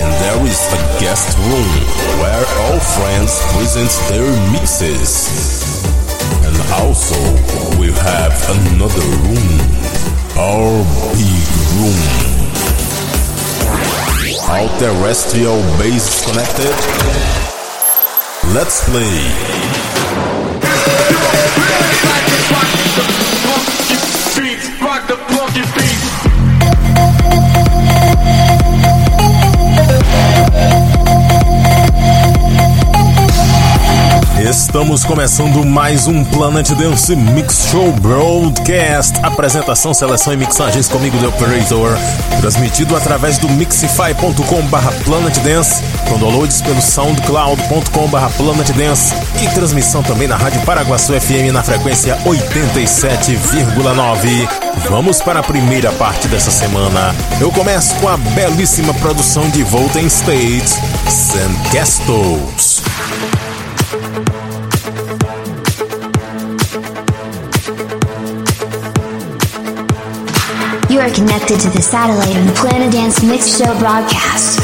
And there is a guest room where all friends present their mixes. And also we have another room, our big room. All terrestrial base connected. Let's play. Estamos começando mais um Planet Dance Mix Show Broadcast. Apresentação, seleção e mixagens comigo, The Operator. Transmitido através do mixify.com/barra Planet Dance, com downloads pelo soundcloud.com/barra Planet Dance e transmissão também na Rádio Paraguaçu FM na frequência 87,9. Vamos para a primeira parte dessa semana. Eu começo com a belíssima produção de Volten State, Sandcastles. Are connected to the satellite on the Planet Dance Mix Show broadcast.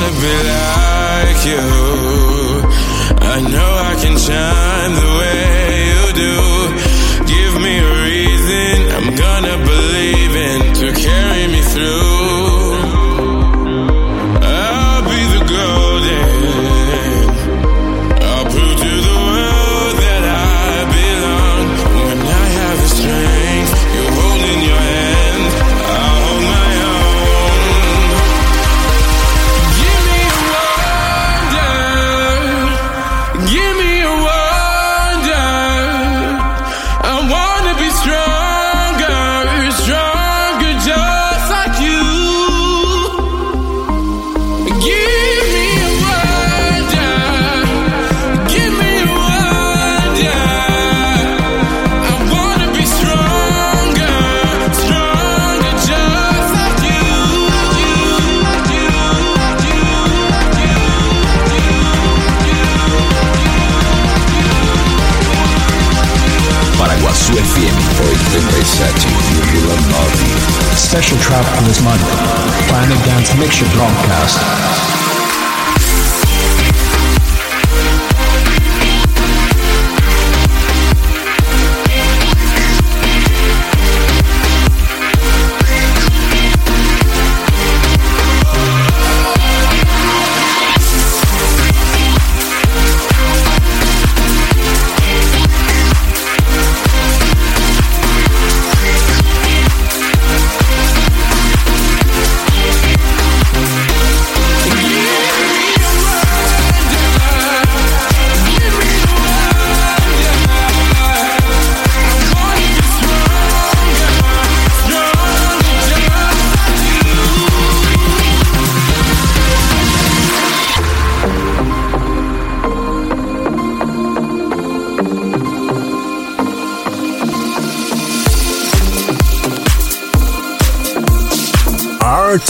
Be like you. I know I can shine the way 87,9. Special track for this month. Planet Dance Mixture Broadcast.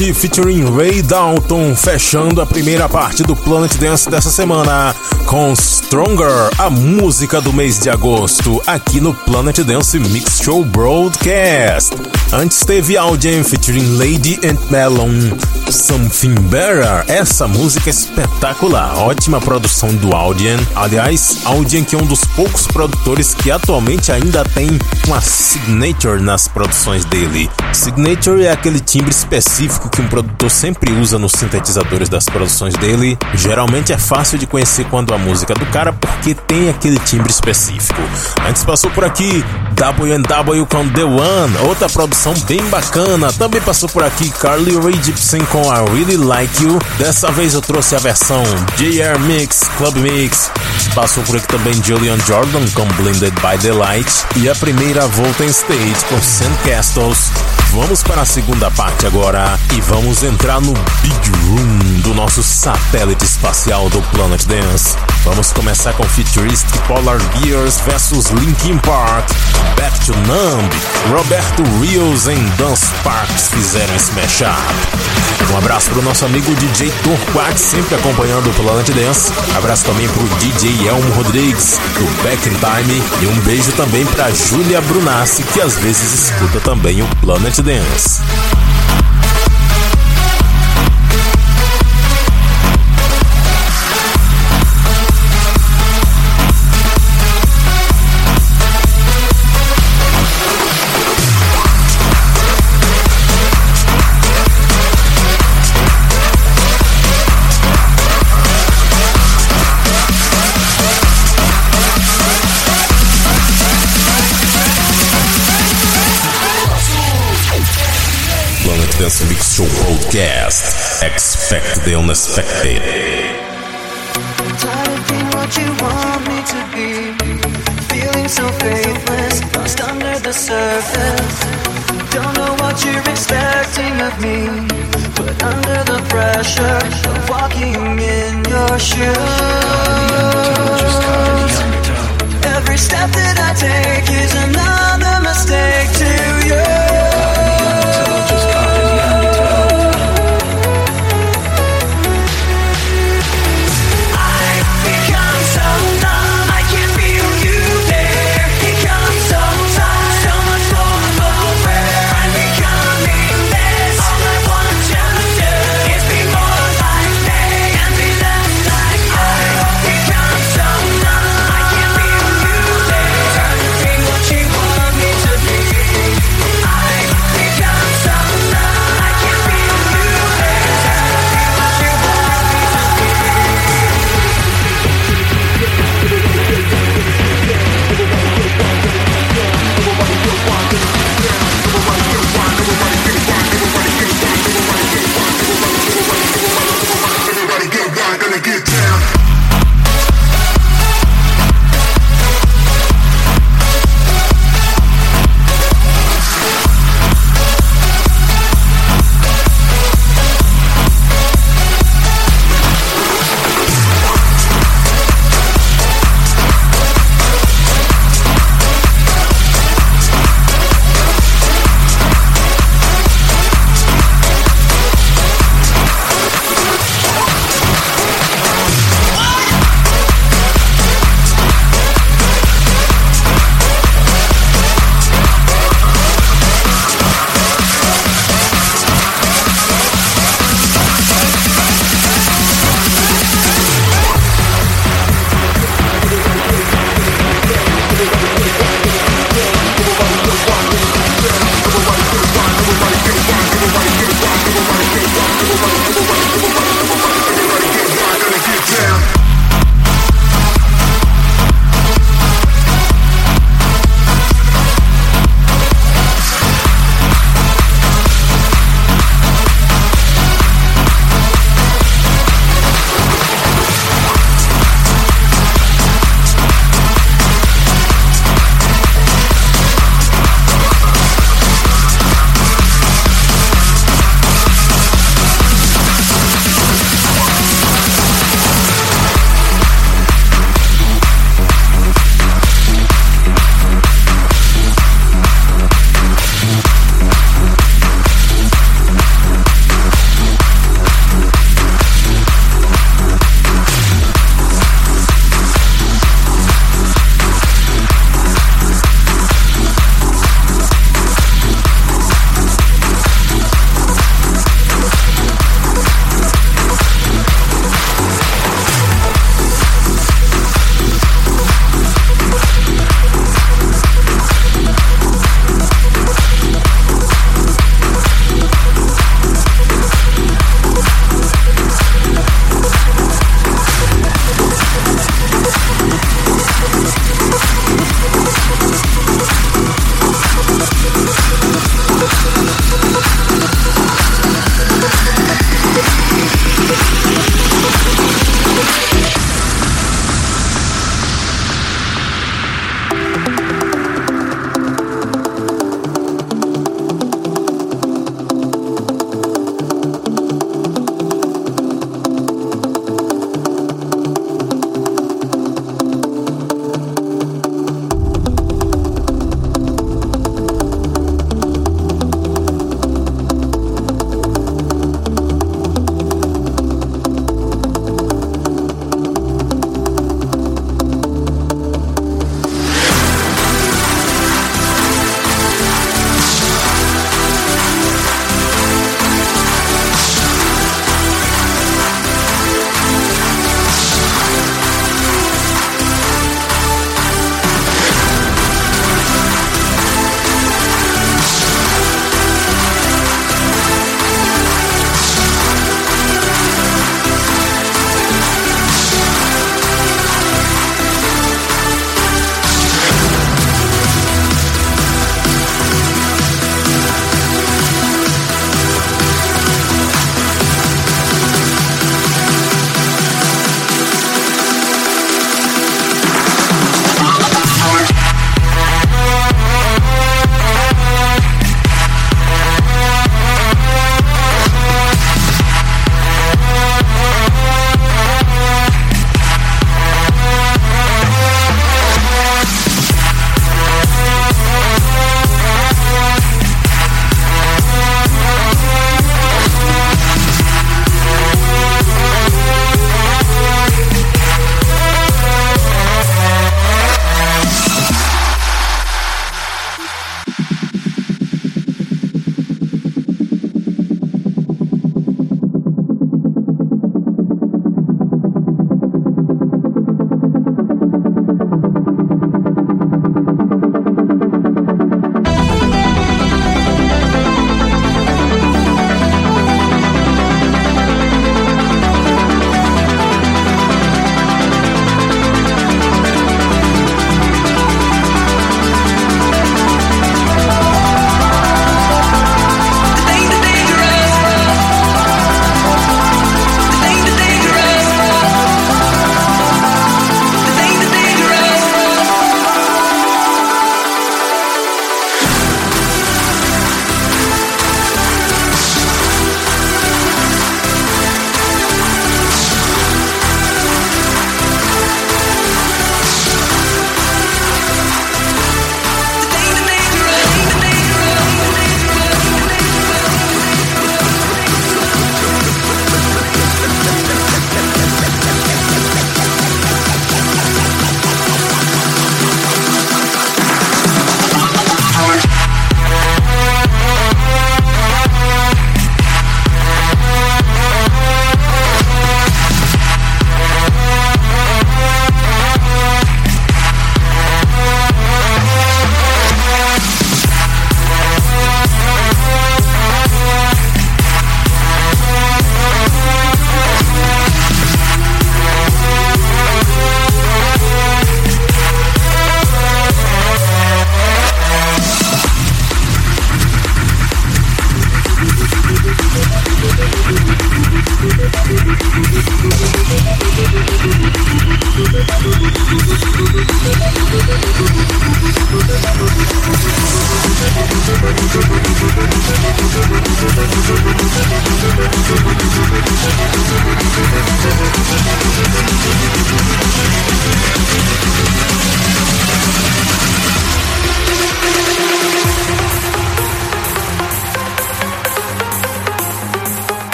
Featuring Ray Dalton, fechando a primeira parte do Planet Dance dessa semana com Stronger, a música do mês de agosto, aqui no Planet Dance Mix Show Broadcast. Antes teve Audien featuring Lady and Melon, Something Better. Essa música é espetacular, ótima produção do Audien. Aliás, Audien que é um dos poucos produtores que atualmente ainda tem uma signature nas produções dele. Signature é aquele timbre específico que um produtor sempre usa nos sintetizadores das produções dele. Geralmente é fácil de conhecer quando a música é do cara porque tem aquele timbre específico. Antes passou por aqui W&W com The One, outra produção bem bacana. Também passou por aqui Carly Rae Jepsen com I Really Like You. Dessa vez eu trouxe a versão JR Mix, Club Mix. Passou por aqui também Julian Jordan com Blinded by the Light. E a primeira volta em stage com Sandcastles. Vamos para a segunda parte agora e vamos entrar no Big Room do nosso satélite espacial do Planet Dance. Vamos começar com Futuristic Polar Bears vs Linkin Park, Back to Numb, Roberto Rios em Dance Parks fizeram esse mashup. Um abraço pro nosso amigo DJ Torquat, sempre acompanhando o Planet Dance. Abraço também pro DJ Elmo Rodrigues, do Back in Time. E um beijo também pra Júlia Brunassi, que às vezes escuta também o Planet Dance. Dance Mix Show Broadcast. Expect the unexpected. Tired of being what you want me to be. Feeling so faithless, lost under the surface. Don't know what you're expecting of me, but under the pressure of walking in your shoes. Every step that I take is another mistake to you.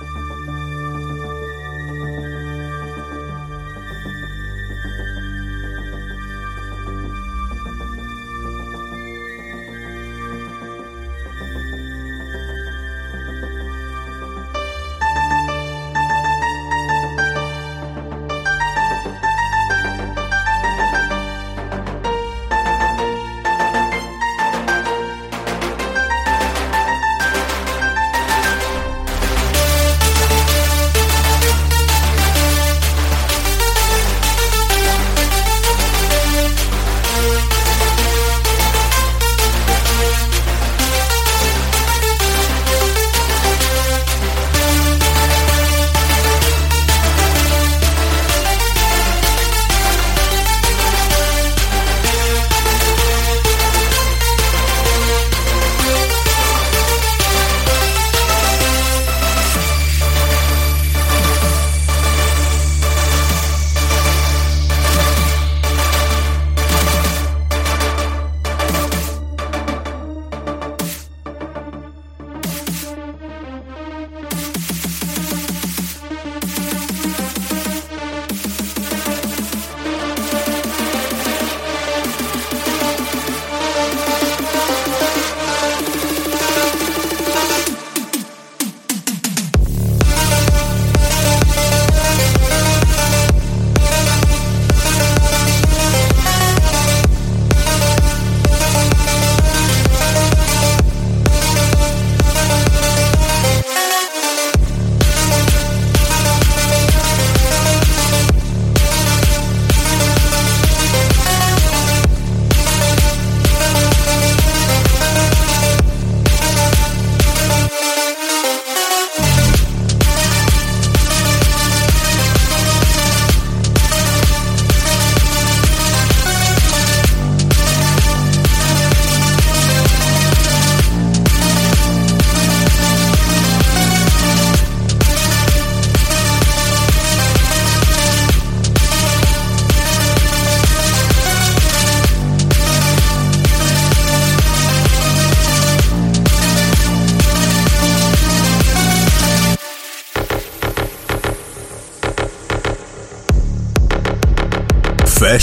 Bye.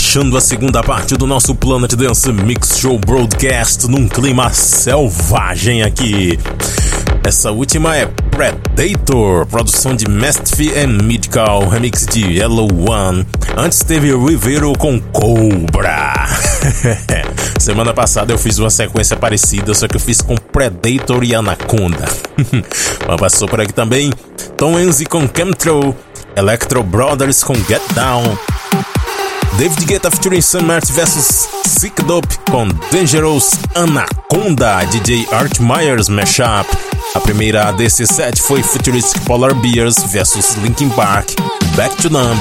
Fechando a segunda parte do nosso Planet Dance Mix Show Broadcast num clima selvagem aqui. Essa última é Predator, produção de Mastiff and Midcal, remix de Yellow One. Antes teve Rivero com Cobra. Semana passada eu fiz uma sequência parecida, só que eu fiz com Predator e Anaconda. Mas passou por aqui também Tom Enzi com Chemtrail, Electro Brothers com Get Down. David Guetta featuring Sam Martin vs Sick Dope com Dangerous Anaconda, DJ Art Myers Mashup. A primeira desse set foi Futuristic Polar Bears vs Linkin Park, Back to Numb,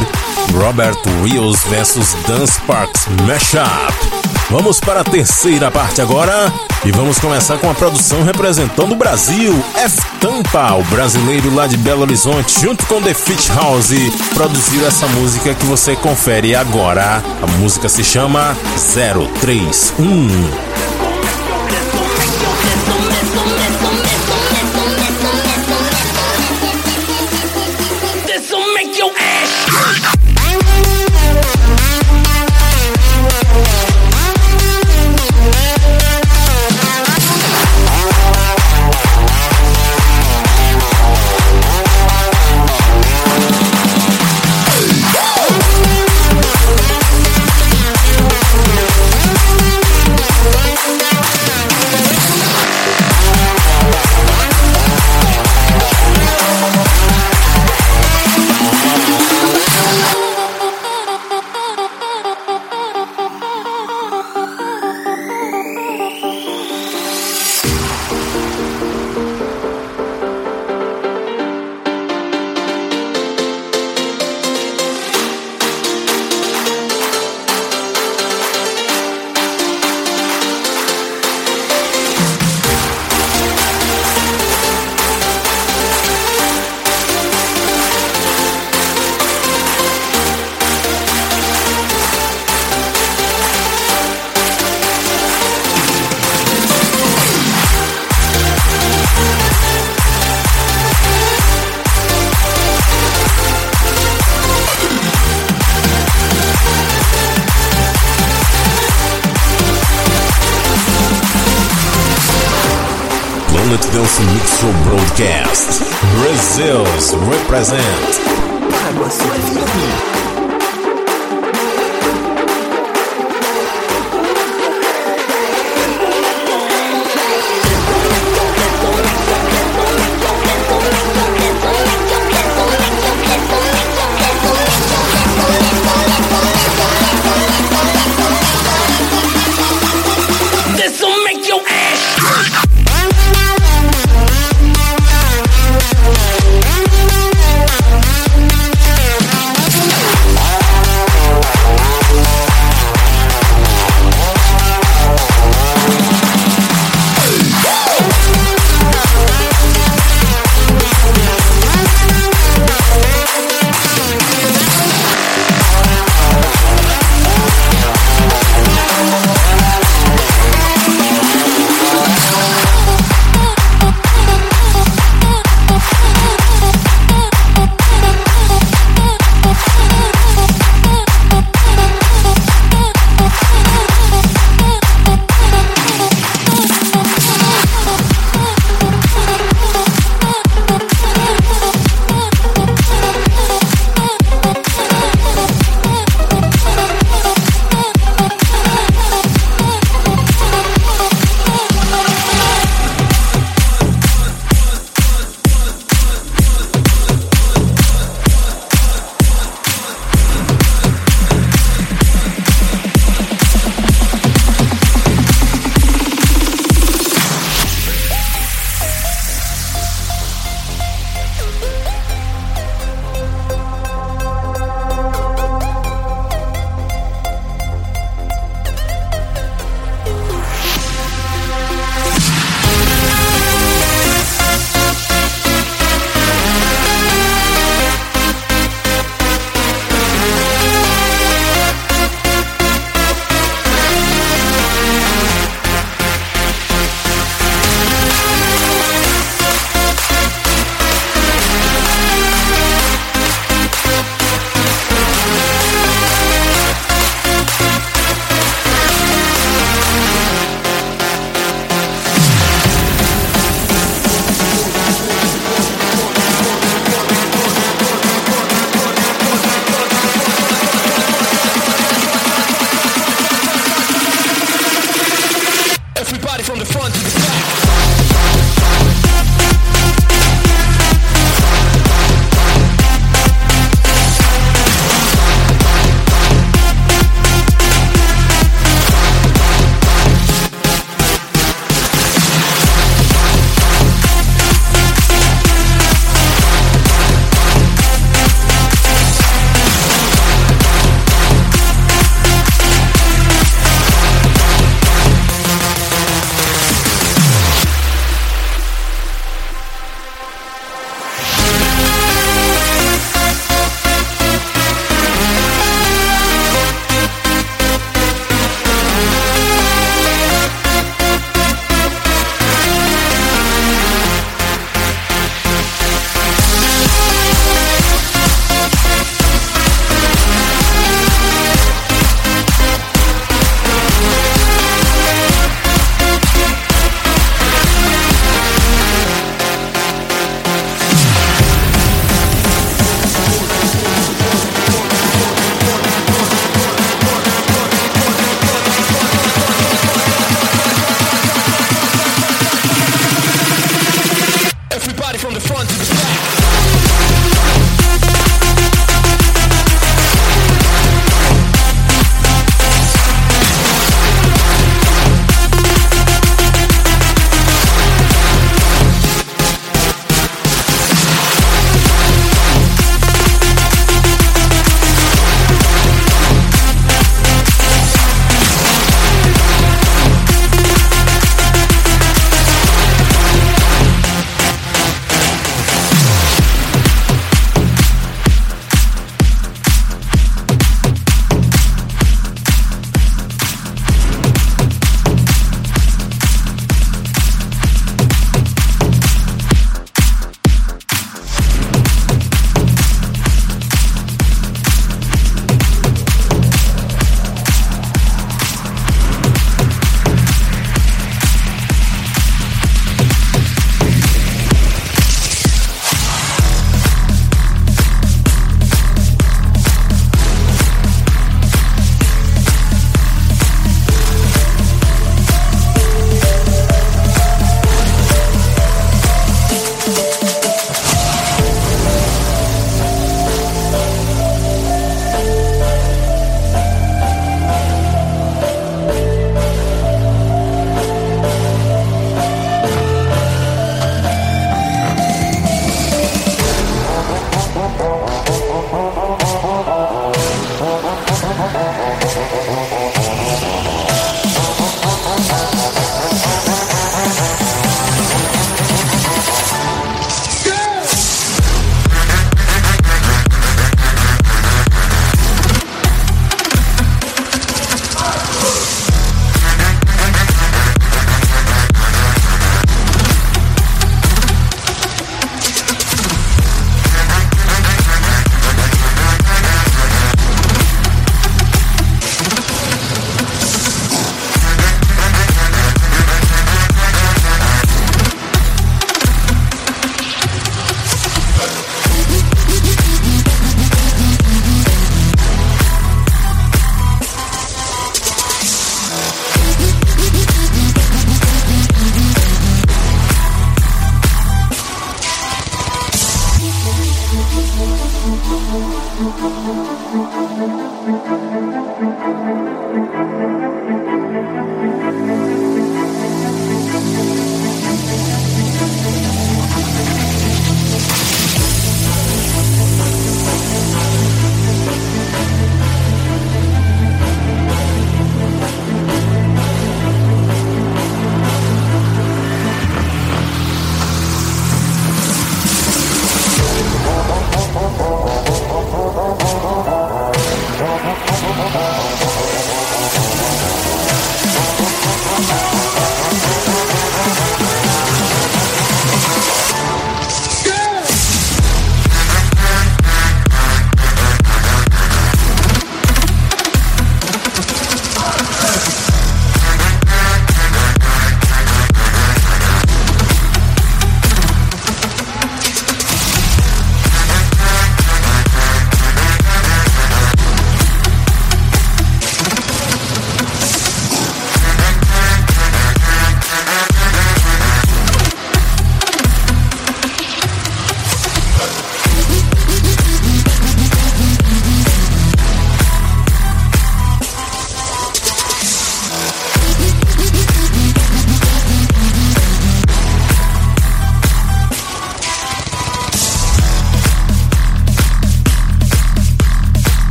Robert Rios vs Dance Parks Mashup. Vamos para a terceira parte agora e vamos começar com a produção representando o Brasil. F Tampa, o brasileiro lá de Belo Horizonte, junto com The Fit House, produziu essa música que você confere agora. A música se chama 031.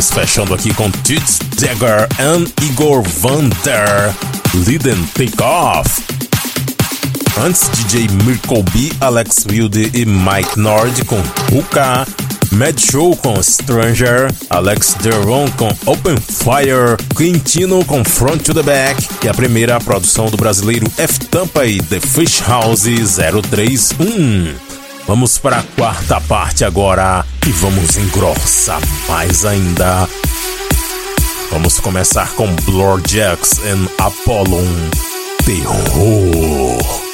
Dance, fechando aqui com Tids Dagger e Igor Vander, Lead and Take Off. Antes, DJ Mirko B, Alex Wilde e Mike Nord com Hookah, Mad Show com Stranger, Alex Deron com Open Fire, Quintino com Front to the Back e a primeira produção do brasileiro F Tampa e The Fish House 031. Vamos para a quarta parte agora e vamos engrossar mais ainda. Vamos começar com Blur Jacks e Apollon Terror.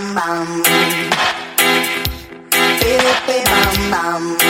Bam bam. Bam bam bam.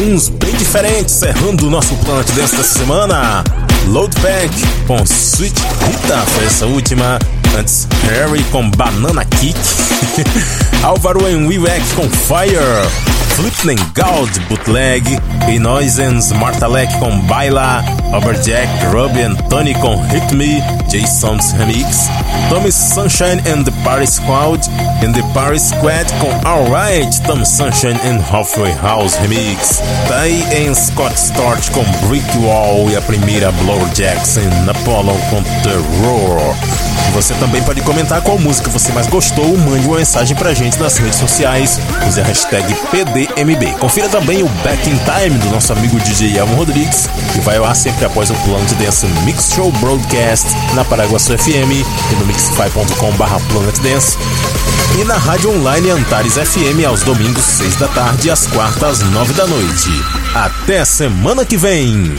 Drums bem diferentes, cerrando o nosso Planet Dance dessa semana. Loadback com Sweet Rita foi essa última. Antes, Harry com Banana Kick. Álvaro em Wiwek com Fire. Flipnen Gold Bootleg. E Noisens Martalek com Baila. Overjack, Ruby and Tony com Hit Me. Jason's Remix. Tommy Sunshine and the Party Squad. And the Party Squad com Alright. Tom Sunshine and Halfway House Remix. Tay em Scott Storch com Brick Wall. E a primeira Blow Jackson Apollo com Terror. Você também pode comentar qual música você mais gostou. Mande uma mensagem pra gente nas redes sociais. Use a hashtag PDMB. Confira também o Back in Time do nosso amigo DJ Elmo Rodrigues, que vai ao ar sempre após o plano de dance Mix Show Broadcast na Paraguaçu FM e no mixify.com.br Planet Dance. E na rádio online Antares FM aos domingos, 6 da tarde e às quartas, 9 da noite. Até semana que vem!